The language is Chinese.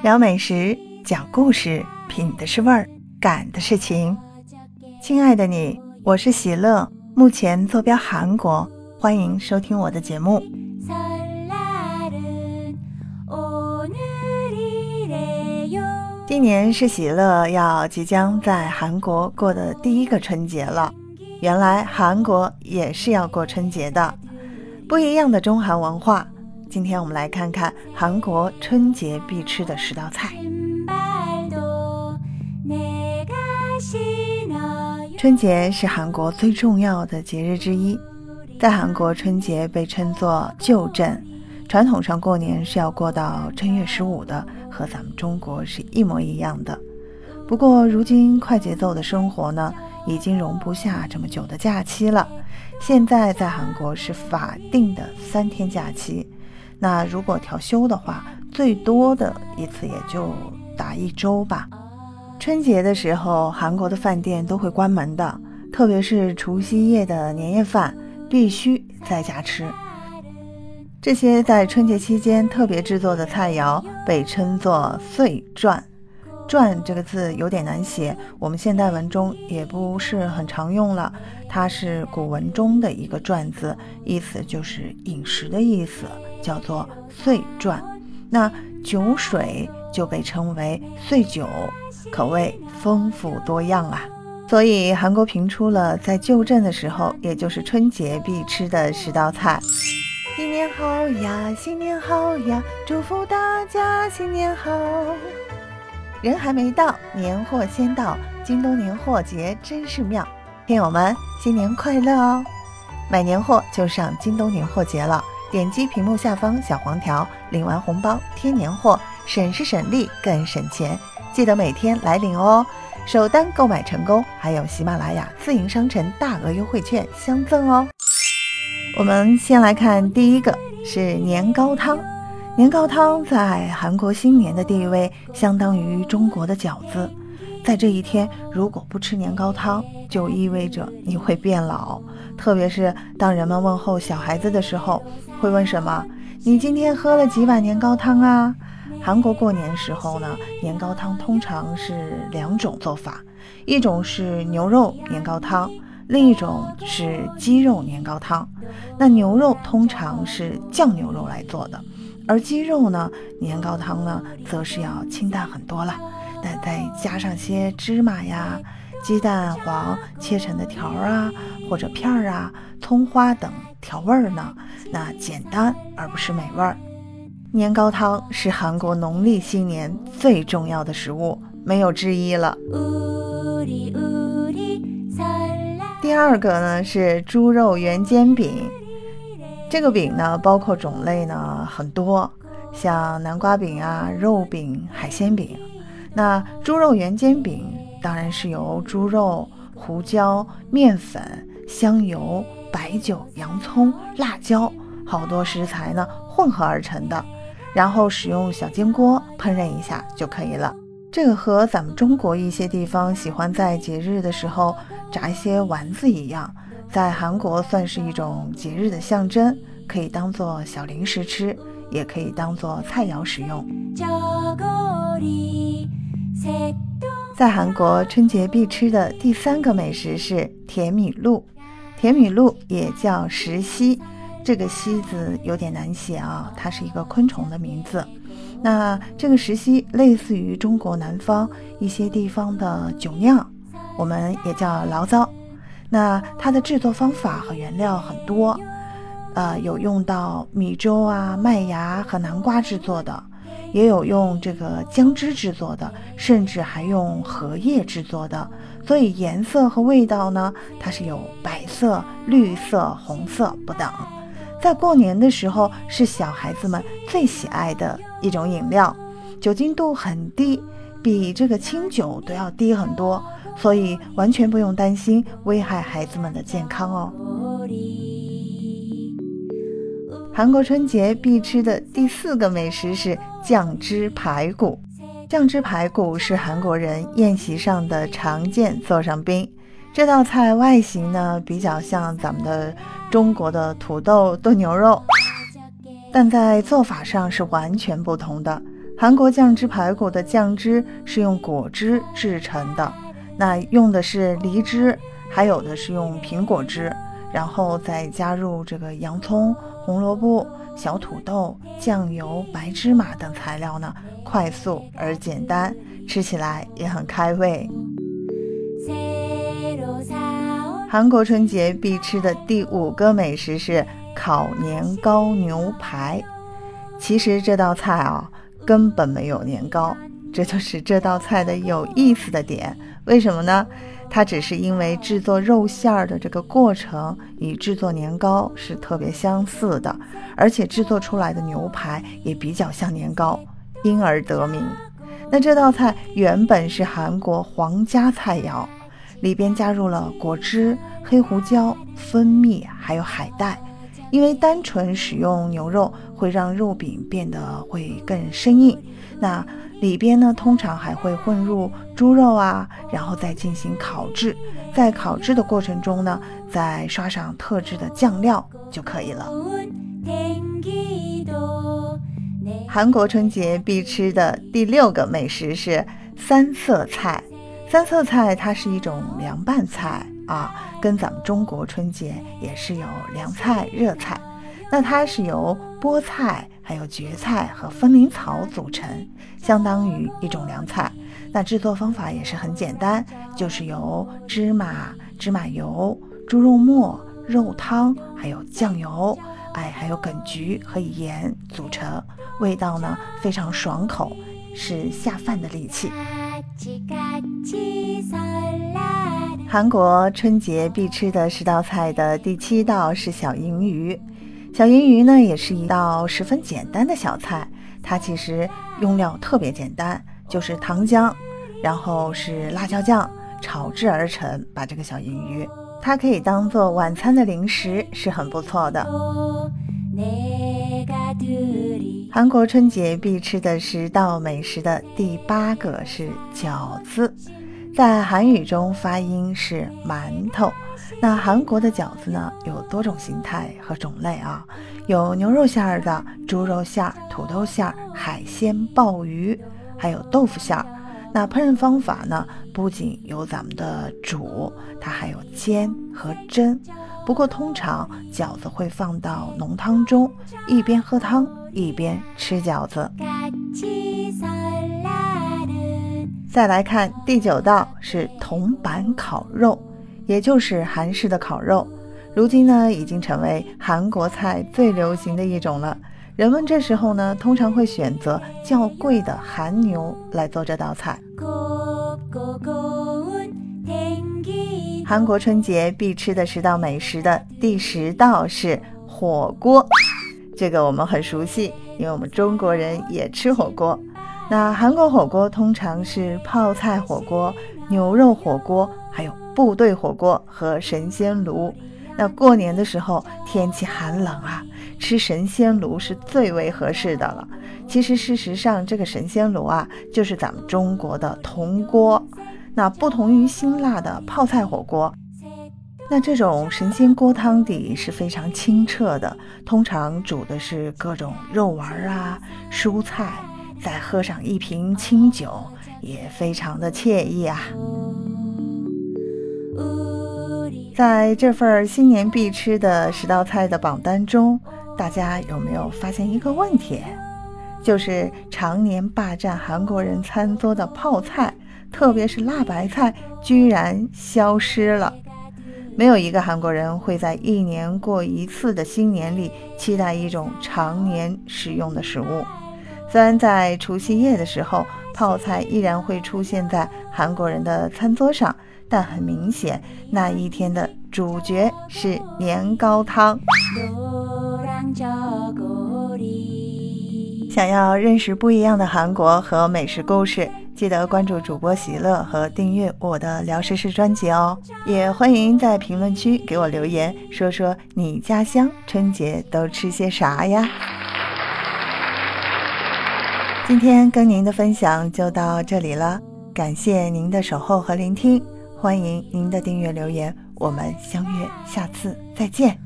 聊美食，讲故事，品的是味儿，感的是情。亲爱的你，我是喜乐，目前坐标韩国，欢迎收听我的节目。今年是喜乐要即将在韩国过的第一个春节了。原来韩国也是要过春节的，不一样的中韩文化。今天我们来看看韩国春节必吃的十道菜。春节是韩国最重要的节日之一，在韩国春节被称作旧正，传统上过年是要过到正月十五的，和咱们中国是一模一样的。不过如今快节奏的生活呢，已经容不下这么久的假期了。现在在韩国是法定的三天假期。那如果调休的话，最多的一次也就打一周吧。春节的时候，韩国的饭店都会关门的，特别是除夕夜的年夜饭，必须在家吃。这些在春节期间特别制作的菜肴被称作岁传。传这个字有点难写，我们现代文中也不是很常用了。它是古文中的一个篆字，意思就是饮食的意思，叫做岁传。那酒水就被称为岁酒，可谓丰富多样啊。所以韩国评出了在旧正的时候，也就是春节必吃的十道菜。新年好呀，新年好呀，祝福大家新年好。人还没到，年货先到。京东年货节真是妙，听友们新年快乐哦！买年货就上京东年货节了，点击屏幕下方小黄条，领完红包添年货，省时省力更省钱。记得每天来领哦！首单购买成功，还有喜马拉雅自营商城大额优惠券相赠哦。我们先来看第一个，是年糕汤。年糕汤在韩国新年的地位相当于中国的饺子，在这一天如果不吃年糕汤，就意味着你会变老。特别是当人们问候小孩子的时候，会问什么？你今天喝了几碗年糕汤啊？韩国过年时候呢，年糕汤通常是两种做法，一种是牛肉年糕汤，另一种是鸡肉年糕汤。那牛肉通常是酱牛肉来做的。而鸡肉呢，年糕汤呢，则是要清淡很多了。那再加上些芝麻呀、鸡蛋黄切成的条啊，或者片儿啊、葱花等调味儿呢，那简单而不失美味儿。年糕汤是韩国农历新年最重要的食物，没有之一了。第二个呢是猪肉圆煎饼。这个饼呢，包括种类呢很多，像南瓜饼啊、肉饼、海鲜饼。那猪肉圆煎饼当然是由猪肉、胡椒、面粉、香油、白酒、洋葱、辣椒好多食材呢混合而成的，然后使用小煎锅烹饪一下就可以了。这个和咱们中国一些地方喜欢在节日的时候炸一些丸子一样。在韩国算是一种节日的象征，可以当做小零食吃，也可以当做菜肴使用。在韩国春节必吃的第三个美食是甜米露，甜米露也叫石溪，这个溪字有点难写啊，它是一个昆虫的名字。那这个石溪类似于中国南方一些地方的酒酿，我们也叫醪糟。那它的制作方法和原料很多，呃，有用到米粥啊、麦芽和南瓜制作的，也有用这个姜汁制作的，甚至还用荷叶制作的。所以颜色和味道呢，它是有白色、绿色、红色不等。在过年的时候，是小孩子们最喜爱的一种饮料，酒精度很低，比这个清酒都要低很多。所以完全不用担心危害孩子们的健康哦。韩国春节必吃的第四个美食是酱汁排骨。酱汁排骨是韩国人宴席上的常见座上宾。这道菜外形呢比较像咱们的中国的土豆炖牛肉，但在做法上是完全不同的。韩国酱汁排骨的酱汁是用果汁制成的，那用的是梨汁，还有的是用苹果汁，然后再加入这个洋葱、红萝卜、小土豆、酱油、白芝麻等材料呢，快速而简单，吃起来也很开胃。韩国春节必吃的第五个美食是烤年糕牛排。其实这道菜啊。根本没有年糕，这就是这道菜的有意思的点。为什么呢？它只是因为制作肉馅儿的这个过程与制作年糕是特别相似的，而且制作出来的牛排也比较像年糕，因而得名。那这道菜原本是韩国皇家菜肴，里边加入了果汁、黑胡椒、蜂蜜，还有海带。因为单纯使用牛肉会让肉饼变得会更生硬，那里边呢通常还会混入猪肉啊，然后再进行烤制，在烤制的过程中呢，再刷上特制的酱料就可以了。韩国春节必吃的第六个美食是三色菜，三色菜它是一种凉拌菜。啊，跟咱们中国春节也是有凉菜、热菜，那它是由菠菜、还有蕨菜和风铃草组成，相当于一种凉菜。那制作方法也是很简单，就是由芝麻、芝麻油、猪肉末、肉汤，还有酱油，哎，还有梗菊和盐组成，味道呢非常爽口，是下饭的利器。韩国春节必吃的十道菜的第七道是小银鱼。小银鱼呢，也是一道十分简单的小菜。它其实用料特别简单，就是糖浆，然后是辣椒酱炒制而成。把这个小银鱼，它可以当做晚餐的零食，是很不错的。韩国春节必吃的十道美食的第八个是饺子。在韩语中发音是馒头。那韩国的饺子呢，有多种形态和种类啊，有牛肉馅儿的、猪肉馅儿、土豆馅儿、海鲜、鲍鱼，还有豆腐馅儿。那烹饪方法呢，不仅有咱们的煮，它还有煎和蒸。不过通常饺子会放到浓汤中，一边喝汤一边吃饺子。再来看第九道是铜板烤肉，也就是韩式的烤肉。如今呢，已经成为韩国菜最流行的一种了。人们这时候呢，通常会选择较贵的韩牛来做这道菜。韩国春节必吃的十道美食的第十道是火锅，这个我们很熟悉，因为我们中国人也吃火锅。那韩国火锅通常是泡菜火锅、牛肉火锅，还有部队火锅和神仙炉。那过年的时候天气寒冷啊，吃神仙炉是最为合适的了。其实事实上，这个神仙炉啊，就是咱们中国的铜锅。那不同于辛辣的泡菜火锅，那这种神仙锅汤底是非常清澈的，通常煮的是各种肉丸啊、蔬菜。再喝上一瓶清酒，也非常的惬意啊！在这份新年必吃的十道菜的榜单中，大家有没有发现一个问题？就是常年霸占韩国人餐桌的泡菜，特别是辣白菜，居然消失了。没有一个韩国人会在一年过一次的新年里期待一种常年食用的食物。虽然在除夕夜的时候，泡菜依然会出现在韩国人的餐桌上，但很明显，那一天的主角是年糕汤。想要认识不一样的韩国和美食故事，记得关注主播喜乐和订阅我的聊时事专辑哦。也欢迎在评论区给我留言，说说你家乡春节都吃些啥呀？今天跟您的分享就到这里了，感谢您的守候和聆听，欢迎您的订阅留言，我们相约下次再见。